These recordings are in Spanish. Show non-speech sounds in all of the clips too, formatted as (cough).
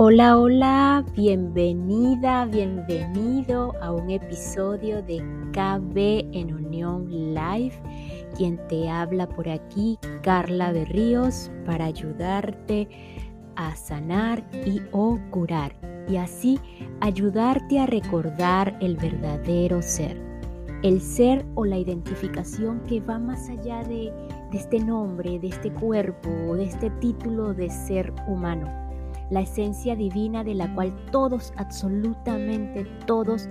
Hola, hola, bienvenida, bienvenido a un episodio de KB en Unión Live. Quien te habla por aquí, Carla Berríos, para ayudarte a sanar y o curar y así ayudarte a recordar el verdadero ser. El ser o la identificación que va más allá de, de este nombre, de este cuerpo, de este título de ser humano la esencia divina de la cual todos, absolutamente todos,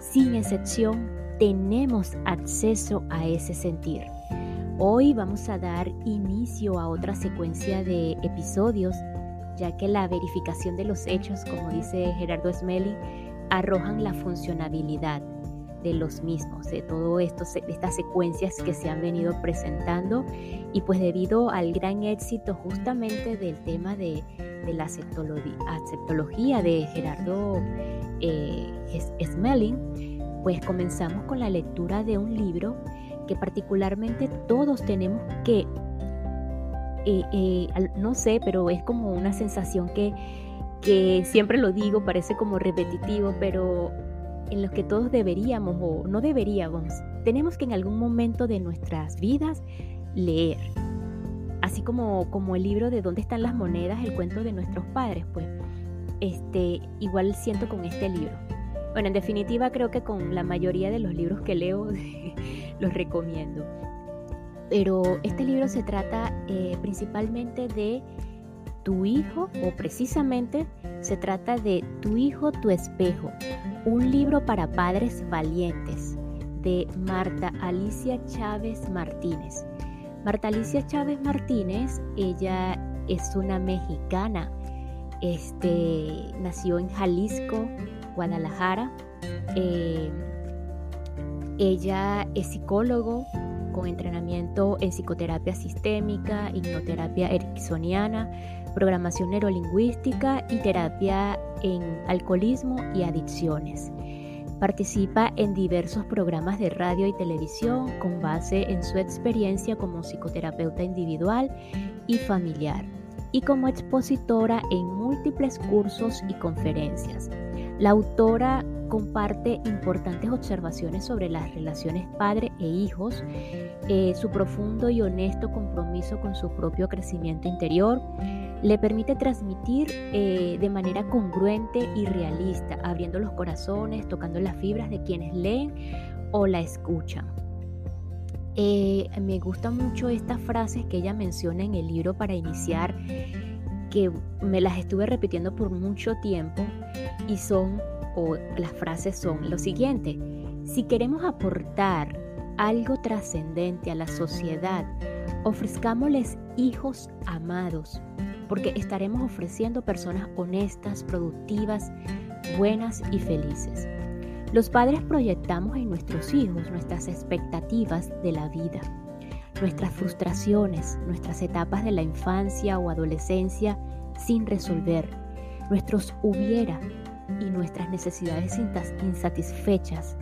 sin excepción, tenemos acceso a ese sentir. Hoy vamos a dar inicio a otra secuencia de episodios, ya que la verificación de los hechos, como dice Gerardo Smelly, arrojan la funcionabilidad de los mismos, de todo esto, de estas secuencias que se han venido presentando. Y pues debido al gran éxito justamente del tema de, la aceptología de Gerardo eh, Smelling, pues comenzamos con la lectura de un libro que particularmente todos tenemos que, eh, eh, no sé, pero es como una sensación que, que siempre lo digo, parece como repetitivo, pero en los que todos deberíamos o no deberíamos, tenemos que en algún momento de nuestras vidas leer. Así como, como el libro de ¿Dónde están las monedas? El cuento de nuestros padres, pues este, igual siento con este libro. Bueno, en definitiva creo que con la mayoría de los libros que leo (laughs) los recomiendo. Pero este libro se trata eh, principalmente de tu hijo o precisamente se trata de Tu hijo, tu espejo, un libro para padres valientes de Marta Alicia Chávez Martínez. Marta Alicia Chávez Martínez, ella es una mexicana, este, nació en Jalisco, Guadalajara. Eh, ella es psicólogo con entrenamiento en psicoterapia sistémica, hipnoterapia ericksoniana, programación neurolingüística y terapia en alcoholismo y adicciones. Participa en diversos programas de radio y televisión con base en su experiencia como psicoterapeuta individual y familiar y como expositora en múltiples cursos y conferencias. La autora comparte importantes observaciones sobre las relaciones padre e hijos, eh, su profundo y honesto compromiso con su propio crecimiento interior, le permite transmitir eh, de manera congruente y realista, abriendo los corazones, tocando las fibras de quienes leen o la escuchan. Eh, me gustan mucho estas frases que ella menciona en el libro para iniciar, que me las estuve repitiendo por mucho tiempo y son, o las frases son lo siguiente, si queremos aportar algo trascendente a la sociedad, ofrezcámosles hijos amados, porque estaremos ofreciendo personas honestas, productivas, buenas y felices. Los padres proyectamos en nuestros hijos nuestras expectativas de la vida, nuestras frustraciones, nuestras etapas de la infancia o adolescencia sin resolver, nuestros hubiera y nuestras necesidades insatisfechas,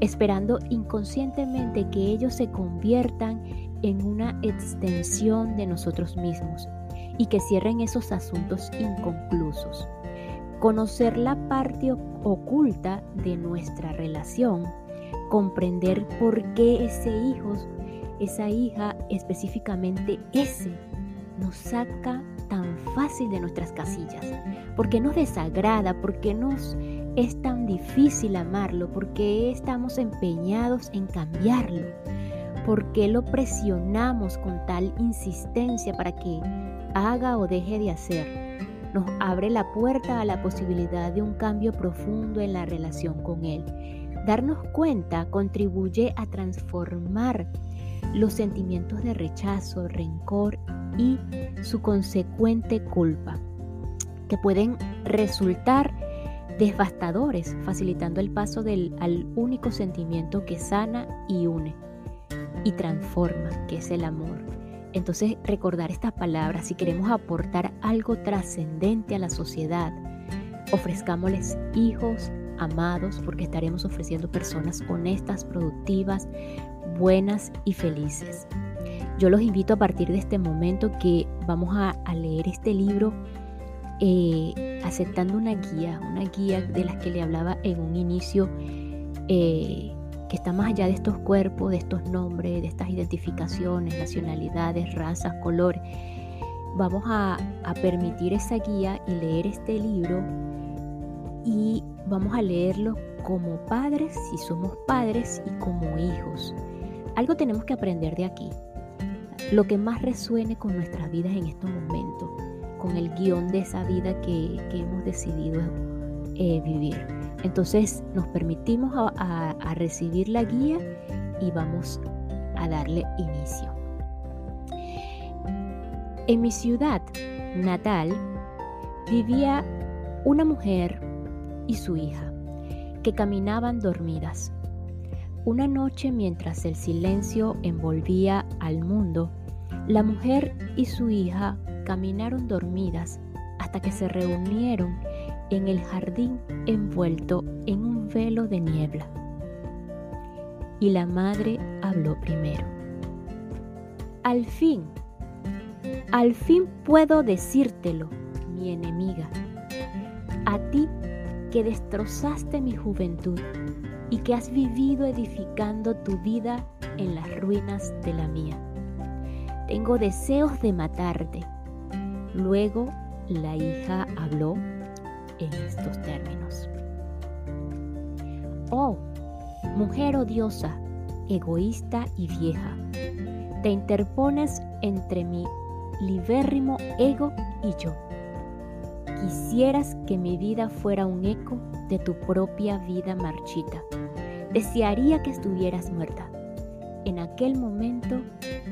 esperando inconscientemente que ellos se conviertan en una extensión de nosotros mismos y que cierren esos asuntos inconclusos. Conocer la parte oculta de nuestra relación, comprender por qué ese hijo, esa hija, específicamente ese, nos saca tan fácil de nuestras casillas, por qué nos desagrada, por qué nos es tan difícil amarlo? ¿Por qué estamos empeñados en cambiarlo? ¿Por qué lo presionamos con tal insistencia para que haga o deje de hacer? Nos abre la puerta a la posibilidad de un cambio profundo en la relación con Él. Darnos cuenta contribuye a transformar los sentimientos de rechazo, rencor y su consecuente culpa, que pueden resultar devastadores, facilitando el paso del, al único sentimiento que sana y une y transforma, que es el amor. Entonces recordar estas palabras, si queremos aportar algo trascendente a la sociedad, ofrezcámosles hijos amados porque estaremos ofreciendo personas honestas, productivas, buenas y felices. Yo los invito a partir de este momento que vamos a, leer este libro eh, aceptando una guía, una guía de las que le hablaba en un inicio, eh, que está más allá de estos cuerpos, de estos nombres, de estas identificaciones, nacionalidades, razas, colores. Vamos a, permitir esa guía y leer este libro y vamos a leerlo como padres, si somos padres, y como hijos. Algo tenemos que aprender de aquí. Lo que más resuene con nuestras vidas en estos momentos, con el guion de esa vida que, hemos decidido eh, vivir. Entonces nos permitimos a, recibir la guía y vamos a darle inicio. En mi ciudad natal vivía una mujer y su hija, que caminaban dormidas. Una noche mientras el silencio envolvía al mundo, la mujer y su hija caminaron dormidas hasta que se reunieron en el jardín envuelto en un velo de niebla. Y la madre habló primero. Al fin, al fin puedo decírtelo, mi enemiga. A ti que destrozaste mi juventud y que has vivido edificando tu vida en las ruinas de la mía. Tengo deseos de matarte. Luego la hija habló en estos términos. Oh, mujer odiosa, egoísta y vieja, te interpones entre mi libérrimo ego y yo. Quisieras que mi vida fuera un eco de tu propia vida marchita. Desearía que estuvieras muerta. En aquel momento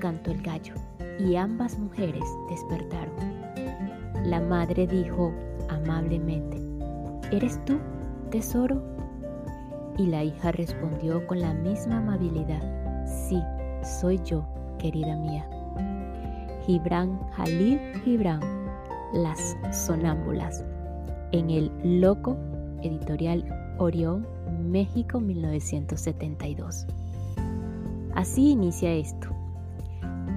cantó el gallo y ambas mujeres despertaron. La madre dijo amablemente, ¿Eres tú, tesoro? Y la hija respondió con la misma amabilidad, sí, soy yo, querida mía. Gibran Jalil Gibran, Las Sonámbulas, en el Loco Editorial Orión, México 1972. Así inicia esto.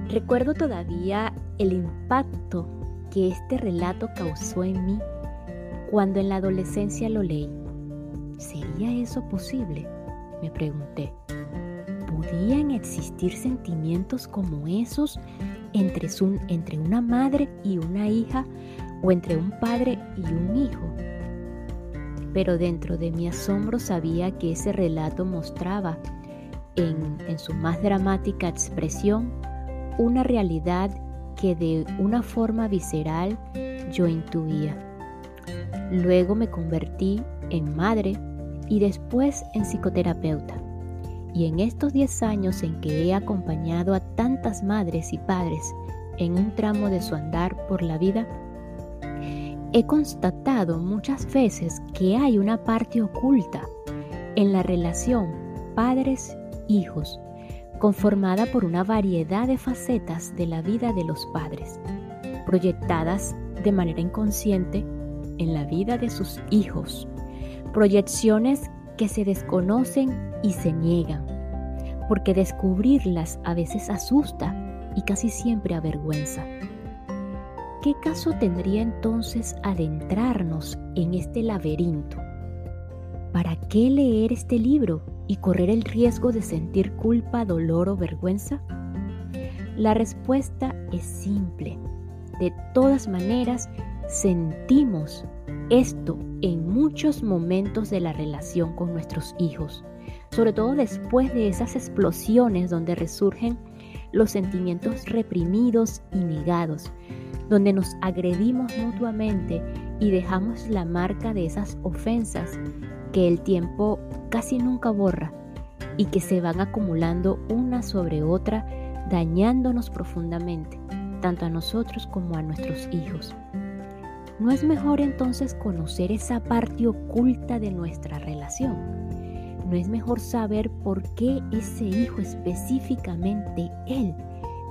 Recuerdo todavía el impacto que este relato causó en mí cuando en la adolescencia lo leí. ¿Sería eso posible? Me pregunté. ¿Podían existir sentimientos como esos entre, entre una madre y una hija o entre un padre y un hijo? pero dentro de mi asombro sabía que ese relato mostraba en, su más dramática expresión una realidad que de una forma visceral yo intuía. Luego me convertí en madre y después en psicoterapeuta. Y en estos 10 años en que he acompañado a tantas madres y padres en un tramo de su andar por la vida, He constatado muchas veces que hay una parte oculta en la relación padres-hijos, conformada por una variedad de facetas de la vida de los padres, proyectadas de manera inconsciente en la vida de sus hijos, proyecciones que se desconocen y se niegan, porque descubrirlas a veces asusta y casi siempre avergüenza. ¿qué caso tendría entonces adentrarnos en este laberinto? ¿Para qué leer este libro y correr el riesgo de sentir culpa, dolor o vergüenza? La respuesta es simple. De todas maneras, sentimos esto en muchos momentos de la relación con nuestros hijos, sobre todo después de esas explosiones donde resurgen los sentimientos reprimidos y negados, donde nos agredimos mutuamente y dejamos la marca de esas ofensas que el tiempo casi nunca borra y que se van acumulando una sobre otra, dañándonos profundamente, tanto a nosotros como a nuestros hijos. ¿No es mejor entonces conocer esa parte oculta de nuestra relación? ¿No es mejor saber por qué ese hijo específicamente, él,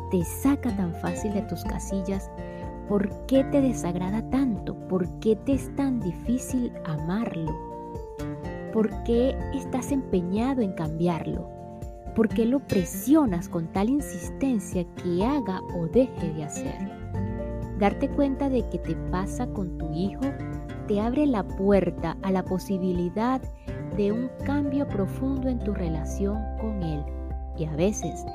te saca tan fácil de tus casillas? ¿Por qué te desagrada tanto? ¿Por qué te es tan difícil amarlo? ¿Por qué estás empeñado en cambiarlo? ¿Por qué lo presionas con tal insistencia que haga o deje de hacer? Darte cuenta de que te pasa con tu hijo te abre la puerta a la posibilidad de un cambio profundo en tu relación con él. Y a veces,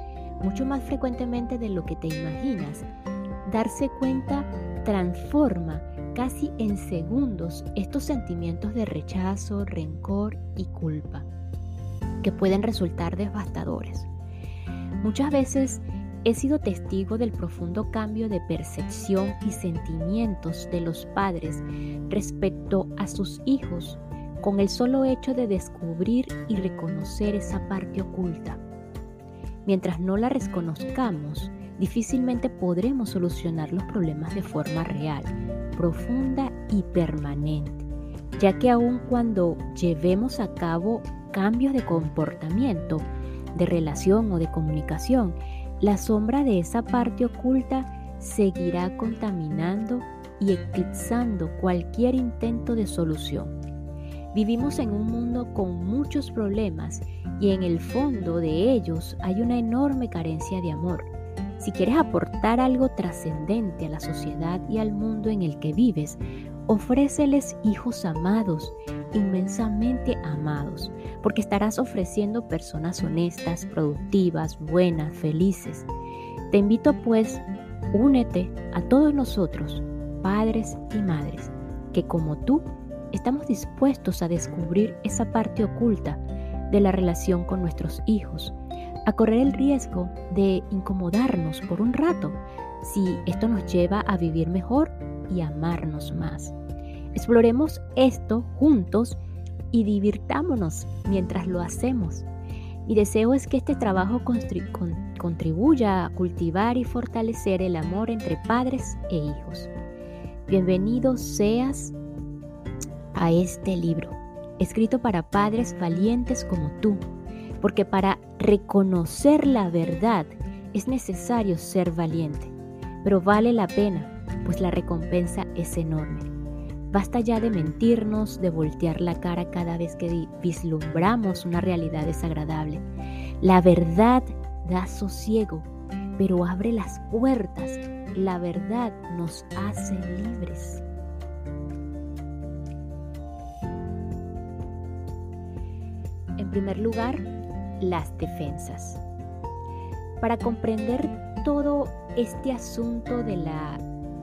mucho más frecuentemente de lo que te imaginas, darse cuenta transforma casi en segundos estos sentimientos de rechazo, rencor y culpa, que pueden resultar devastadores. Muchas veces he sido testigo del profundo cambio de percepción y sentimientos de los padres respecto a sus hijos con el solo hecho de descubrir y reconocer esa parte oculta. Mientras no la reconozcamos, difícilmente podremos solucionar los problemas de forma real, profunda y permanente, ya que aun cuando llevemos a cabo cambios de comportamiento, de relación o de comunicación, la sombra de esa parte oculta seguirá contaminando y eclipsando cualquier intento de solución. Vivimos en un mundo con muchos problemas y en el fondo de ellos hay una enorme carencia de amor. Si quieres aportar algo trascendente a la sociedad y al mundo en el que vives, ofréceles hijos amados, inmensamente amados, porque estarás ofreciendo personas honestas, productivas, buenas, felices. Te invito pues, únete a todos nosotros, padres y madres, que como tú estamos dispuestos a descubrir esa parte oculta de la relación con nuestros hijos a correr el riesgo de incomodarnos por un rato si esto nos lleva a vivir mejor y amarnos más. Exploremos esto juntos y divirtámonos mientras lo hacemos. Mi deseo es que este trabajo contribuya a cultivar y fortalecer el amor entre padres e hijos. Bienvenido seas a este libro, escrito para padres valientes como tú porque para reconocer la verdad es necesario ser valiente, pero vale la pena, pues la recompensa es enorme. Basta ya de mentirnos, de voltear la cara cada vez que vislumbramos una realidad desagradable. La verdad da sosiego, pero abre las puertas. La verdad nos hace libres. En primer lugar, las defensas. Para comprender todo este asunto de la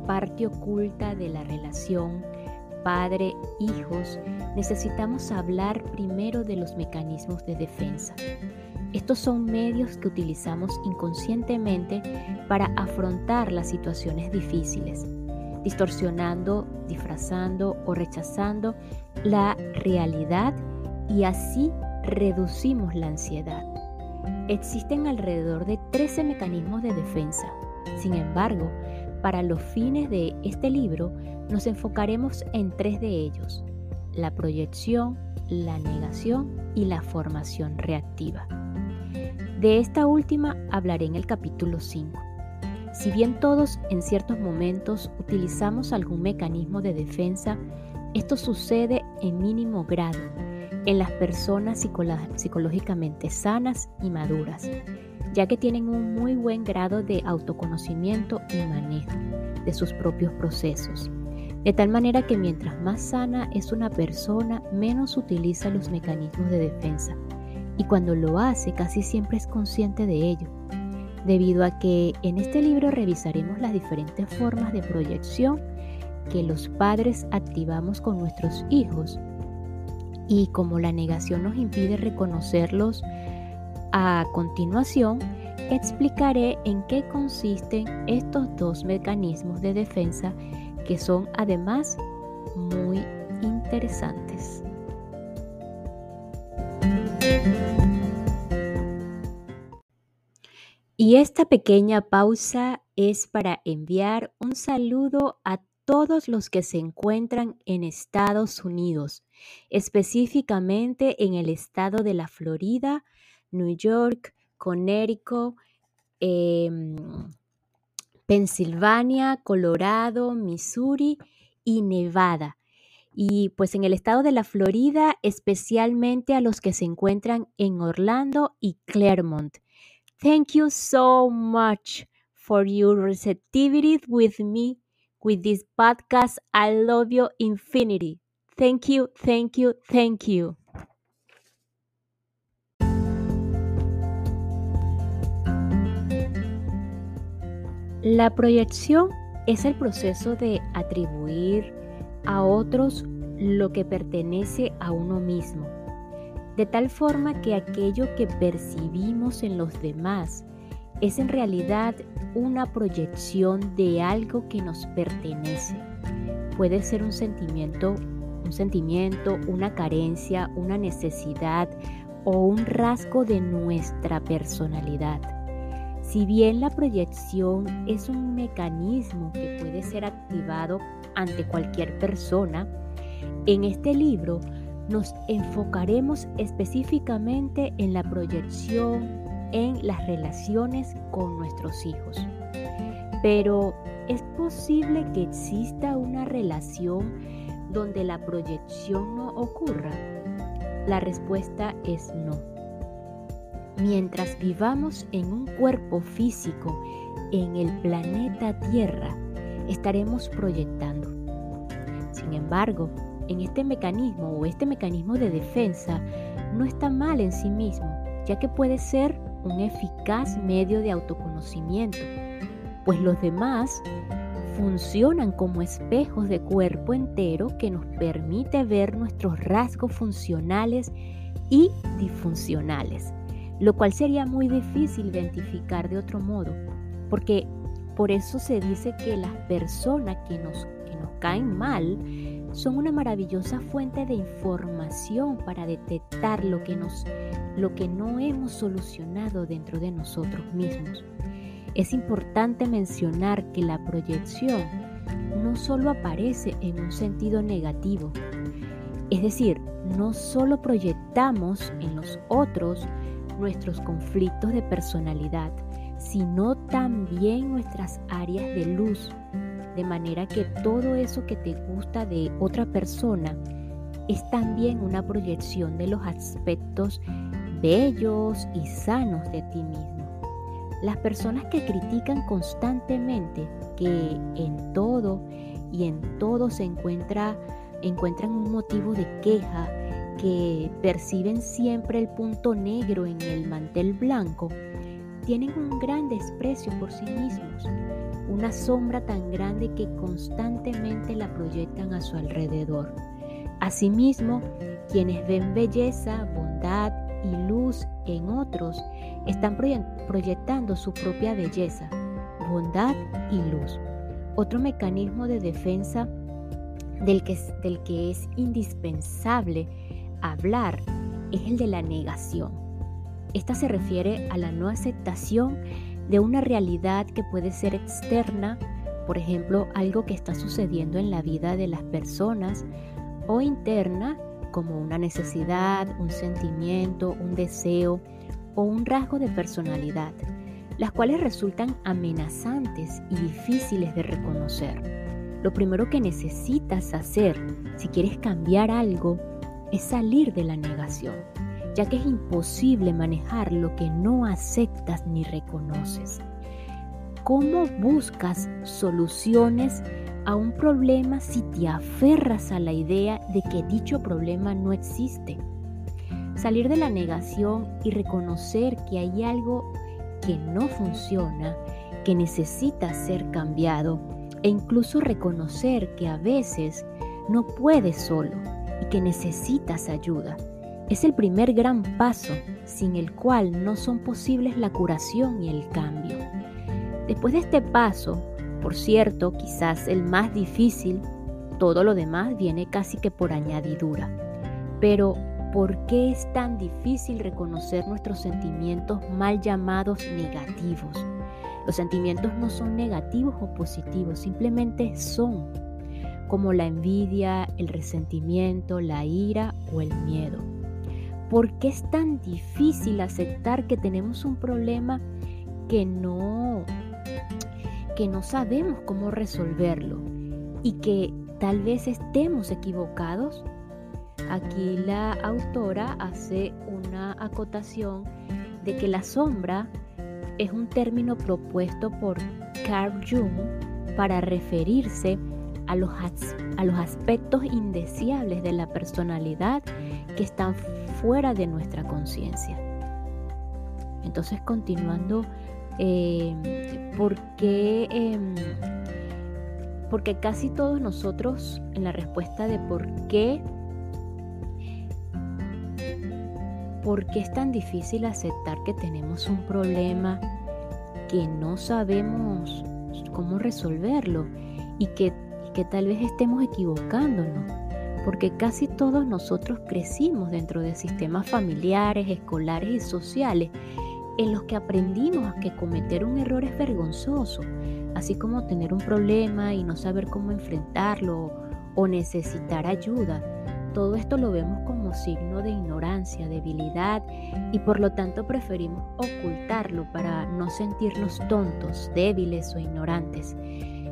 parte oculta de la relación padre-hijos, necesitamos hablar primero de los mecanismos de defensa. Estos son medios que utilizamos inconscientemente para afrontar las situaciones difíciles, distorsionando, disfrazando o rechazando la realidad y así reducimos la ansiedad. Existen alrededor de 13 mecanismos de defensa. Sin embargo, para los fines de este libro nos enfocaremos en tres de ellos, la proyección, la negación y la formación reactiva. De esta última hablaré en el capítulo 5. Si bien todos en ciertos momentos utilizamos algún mecanismo de defensa, esto sucede en mínimo grado en las personas psicológicamente sanas y maduras, ya que tienen un muy buen grado de autoconocimiento y manejo de sus propios procesos. De tal manera que mientras más sana es una persona, menos utiliza los mecanismos de defensa. Y cuando lo hace, casi siempre es consciente de ello. Debido a que en este libro revisaremos las diferentes formas de proyección que los padres activamos con nuestros hijos. Y como la negación nos impide reconocerlos, a continuación explicaré en qué consisten estos dos mecanismos de defensa que son además muy interesantes. Y esta pequeña pausa es para enviar un saludo a todos los que se encuentran en Estados Unidos, específicamente en el estado de la Florida, New York, Connecticut, em, Pensilvania, Colorado, Missouri y Nevada. Y pues en el estado de la Florida, especialmente a los que se encuentran en Orlando y Claremont. Thank you so much for your receptivity with me with this podcast. I love you infinity. Thank you, thank you, thank you. La proyección es el proceso de atribuir a otros lo que pertenece a uno mismo, de tal forma que aquello que percibimos en los demás es en realidad una proyección de algo que nos pertenece. Puede ser un sentimiento, un sentimiento, una carencia, una necesidad o un rasgo de nuestra personalidad. Si bien la proyección es un mecanismo que puede ser activado ante cualquier persona, en este libro nos enfocaremos específicamente en la proyección en las relaciones con nuestros hijos. Pero ¿es posible que exista una relación donde la proyección no ocurra? La respuesta es no. Mientras vivamos en un cuerpo físico en el planeta Tierra, estaremos proyectando. Sin embargo, en este mecanismo o este mecanismo de defensa no está mal en sí mismo, ya que puede ser un eficaz medio de autoconocimiento, pues los demás funcionan como espejos de cuerpo entero que nos permite ver nuestros rasgos funcionales y disfuncionales lo cual sería muy difícil identificar de otro modo, porque por eso se dice que las personas que nos, que nos caen mal son una maravillosa fuente de información para detectar lo que, nos, lo que no hemos solucionado dentro de nosotros mismos. Es importante mencionar que la proyección no solo aparece en un sentido negativo, es decir, no solo proyectamos en los otros nuestros conflictos de personalidad, sino también nuestras áreas de luz, de manera que todo eso que te gusta de otra persona es también una proyección de los aspectos bellos y sanos de ti mismo. Las personas que critican constantemente que en todo y en todo se encuentra encuentran un motivo de queja que perciben siempre el punto negro en el mantel blanco, tienen un gran desprecio por sí mismos, una sombra tan grande que constantemente la proyectan a su alrededor. Asimismo, quienes ven belleza, bondad y luz en otros, están proyectando su propia belleza, bondad y luz. Otro mecanismo de defensa del que, del que es indispensable hablar es el de la negación. Esta se refiere a la no aceptación de una realidad que puede ser externa, por ejemplo, algo que está sucediendo en la vida de las personas, o interna, como una necesidad, un sentimiento, un deseo o un rasgo de personalidad, las cuales resultan amenazantes y difíciles de reconocer. Lo primero que necesitas hacer si quieres cambiar algo es salir de la negación, ya que es imposible manejar lo que no aceptas ni reconoces. ¿Cómo buscas soluciones a un problema si te aferras a la idea de que dicho problema no existe? Salir de la negación y reconocer que hay algo que no funciona, que necesita ser cambiado, e incluso reconocer que a veces no puedes solo y que necesitas ayuda. Es el primer gran paso sin el cual no son posibles la curación y el cambio. Después de este paso, por cierto, quizás el más difícil, todo lo demás viene casi que por añadidura. Pero, ¿por qué es tan difícil reconocer nuestros sentimientos mal llamados negativos? Los sentimientos no son negativos o positivos, simplemente son, como la envidia, el resentimiento, la ira o el miedo. ¿Por qué es tan difícil aceptar que tenemos un problema que no que no sabemos cómo resolverlo y que tal vez estemos equivocados? Aquí la autora hace una acotación de que la sombra es un término propuesto por Carl Jung para referirse a los, a los aspectos indeseables de la personalidad que están fuera de nuestra conciencia. Entonces, continuando, eh, porque, em, porque casi todos nosotros en la respuesta de por qué ¿Por qué es tan difícil aceptar que tenemos un problema que no sabemos cómo resolverlo y que, que tal vez estemos equivocándonos? Porque casi todos nosotros crecimos dentro de sistemas familiares, escolares y sociales en los que aprendimos a que cometer un error es vergonzoso, así como tener un problema y no saber cómo enfrentarlo o necesitar ayuda todo esto lo vemos como signo de ignorancia, debilidad y por lo tanto preferimos ocultarlo para no sentirnos tontos, débiles o ignorantes.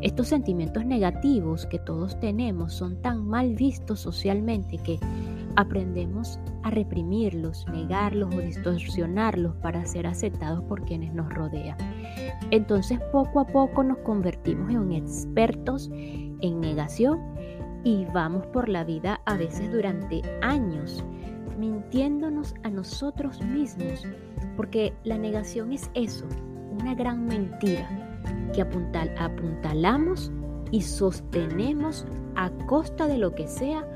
Estos sentimientos negativos que todos tenemos son tan mal vistos socialmente que aprendemos a reprimirlos, negarlos o distorsionarlos para ser aceptados por quienes nos rodean. Entonces poco a poco nos convertimos en expertos en negación y vamos por la vida a veces durante años mintiéndonos a nosotros mismos, porque la negación es eso, una gran mentira que apuntal, apuntalamos y sostenemos a costa de lo que sea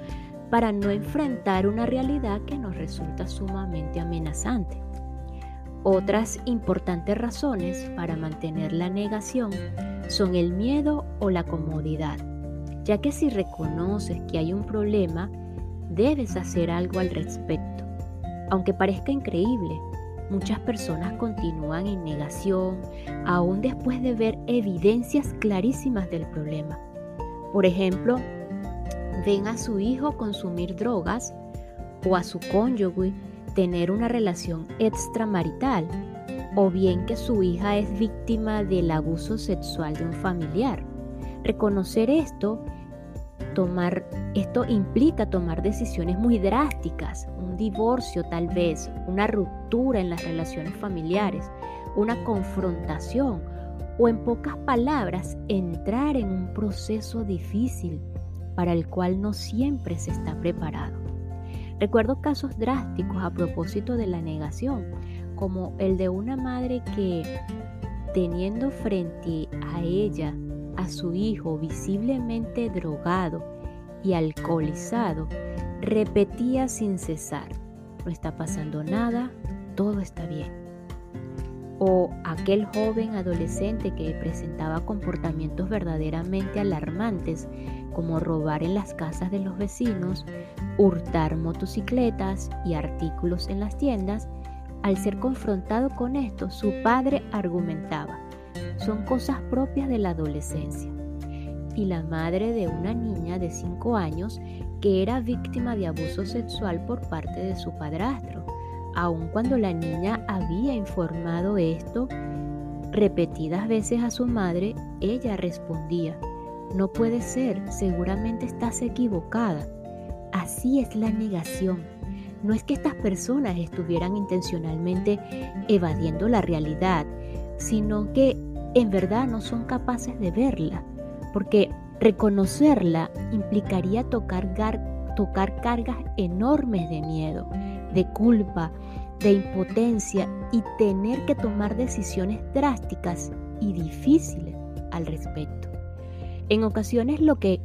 para no enfrentar una realidad que nos resulta sumamente amenazante. Otras importantes razones para mantener la negación son el miedo o la comodidad ya que si reconoces que hay un problema, debes hacer algo al respecto. Aunque parezca increíble, muchas personas continúan en negación aún después de ver evidencias clarísimas del problema. Por ejemplo, ven a su hijo consumir drogas o a su cónyuge tener una relación extramarital o bien que su hija es víctima del abuso sexual de un familiar. Reconocer esto, tomar, esto implica tomar decisiones muy drásticas, un divorcio tal vez, una ruptura en las relaciones familiares, una confrontación o en pocas palabras entrar en un proceso difícil para el cual no siempre se está preparado. Recuerdo casos drásticos a propósito de la negación, como el de una madre que teniendo frente a ella a su hijo visiblemente drogado y alcoholizado, repetía sin cesar, no está pasando nada, todo está bien. O aquel joven adolescente que presentaba comportamientos verdaderamente alarmantes, como robar en las casas de los vecinos, hurtar motocicletas y artículos en las tiendas, al ser confrontado con esto, su padre argumentaba, son cosas propias de la adolescencia. Y la madre de una niña de 5 años que era víctima de abuso sexual por parte de su padrastro, aun cuando la niña había informado esto repetidas veces a su madre, ella respondía, no puede ser, seguramente estás equivocada. Así es la negación. No es que estas personas estuvieran intencionalmente evadiendo la realidad, sino que en verdad no son capaces de verla, porque reconocerla implicaría tocar, cargas enormes de miedo, de culpa, de impotencia y tener que tomar decisiones drásticas y difíciles al respecto. En ocasiones lo que,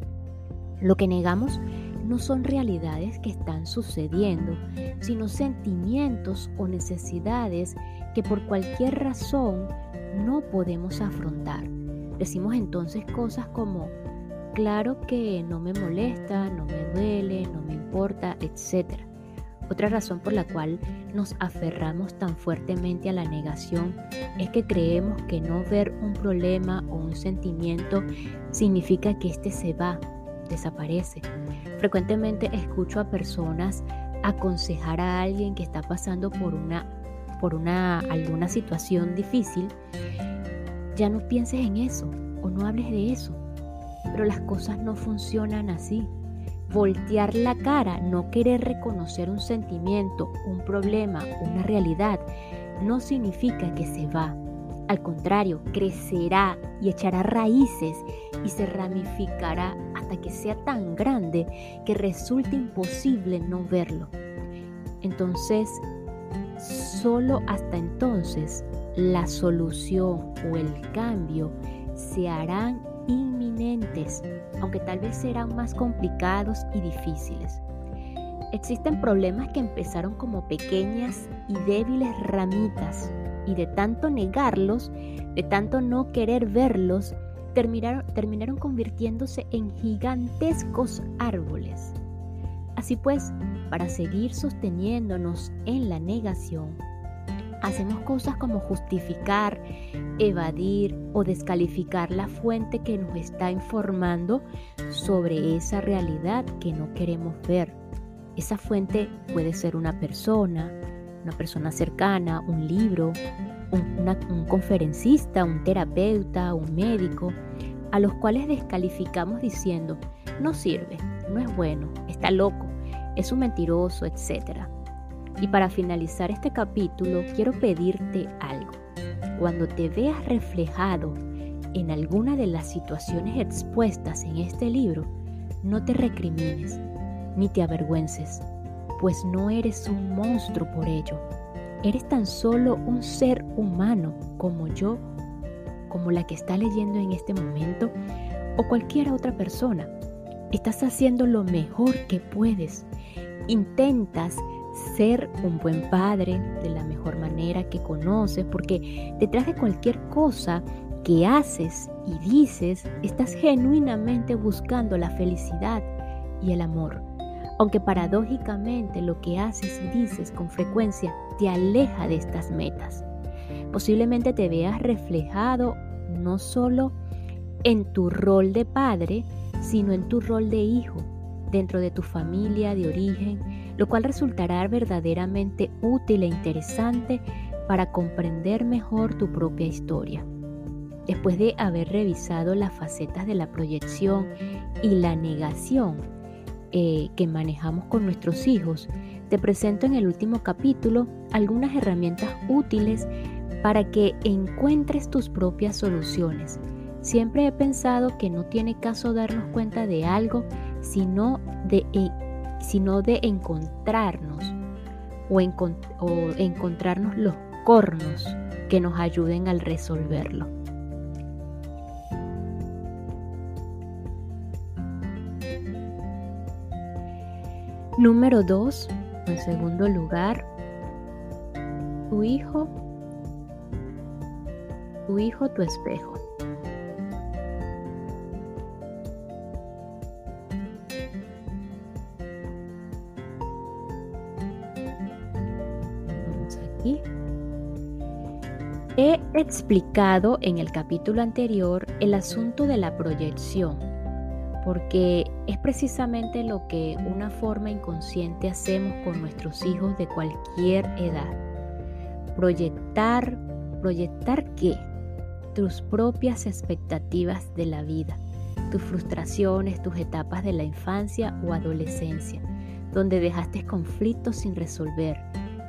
lo que negamos no son realidades que están sucediendo, sino sentimientos o necesidades que por cualquier razón no podemos afrontar. Decimos entonces cosas como, claro que no me molesta, no me duele, no me importa, etc. Otra razón por la cual nos aferramos tan fuertemente a la negación es que creemos que no ver un problema o un sentimiento significa que éste se va, desaparece. Frecuentemente escucho a personas aconsejar a alguien que está pasando por una por una alguna situación difícil, ya no pienses en eso o no hables de eso. Pero las cosas no funcionan así. Voltear la cara, no querer reconocer un sentimiento, un problema, una realidad, no significa que se va. Al contrario, crecerá y echará raíces y se ramificará hasta que sea tan grande que resulte imposible no verlo. Entonces, solo hasta entonces la solución o el cambio se harán inminentes, aunque tal vez serán más complicados y difíciles. Existen problemas que empezaron como pequeñas y débiles ramitas y de tanto negarlos, de tanto no querer verlos, terminaron, terminaron convirtiéndose en gigantescos árboles. Así pues, para seguir sosteniéndonos en la negación, hacemos cosas como justificar, evadir o descalificar la fuente que nos está informando sobre esa realidad que no queremos ver. Esa fuente puede ser una persona, una persona cercana, un libro, un, conferencista, un terapeuta, un médico, a los cuales descalificamos diciendo, no sirve, no es bueno, está loco, es un mentiroso, etc. Y para finalizar este capítulo, quiero pedirte algo. Cuando te veas reflejado en alguna de las situaciones expuestas en este libro, no te recrimines ni te avergüences, pues no eres un monstruo por ello. Eres tan solo un ser humano como yo, como la que está leyendo en este momento o cualquier otra persona. Estás haciendo lo mejor que puedes. Intentas ser un buen padre de la mejor manera que conoces, porque detrás de cualquier cosa que haces y dices, estás genuinamente buscando la felicidad y el amor. Aunque paradójicamente lo que haces y dices con frecuencia te aleja de estas metas. Posiblemente te veas reflejado no solo en tu rol de padre, sino en tu rol de hijo dentro de tu familia de origen, lo cual resultará verdaderamente útil e interesante para comprender mejor tu propia historia. Después de haber revisado las facetas de la proyección y la negación eh, que manejamos con nuestros hijos, te presento en el último capítulo algunas herramientas útiles para que encuentres tus propias soluciones. Siempre he pensado que no tiene caso darnos cuenta de algo sino de, e, sino de encontrarnos o, o encontrarnos los cornos que nos ayuden al resolverlo. Número 2, en segundo lugar, tu hijo, tu hijo, tu espejo. Explicado en el capítulo anterior el asunto de la proyección, porque es precisamente lo que una forma inconsciente hacemos con nuestros hijos de cualquier edad. Proyectar, proyectar qué? Tus propias expectativas de la vida, tus frustraciones, tus etapas de la infancia o adolescencia, donde dejaste conflictos sin resolver,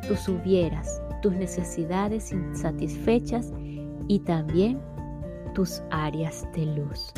tus hubieras, tus necesidades insatisfechas y también tus áreas de luz.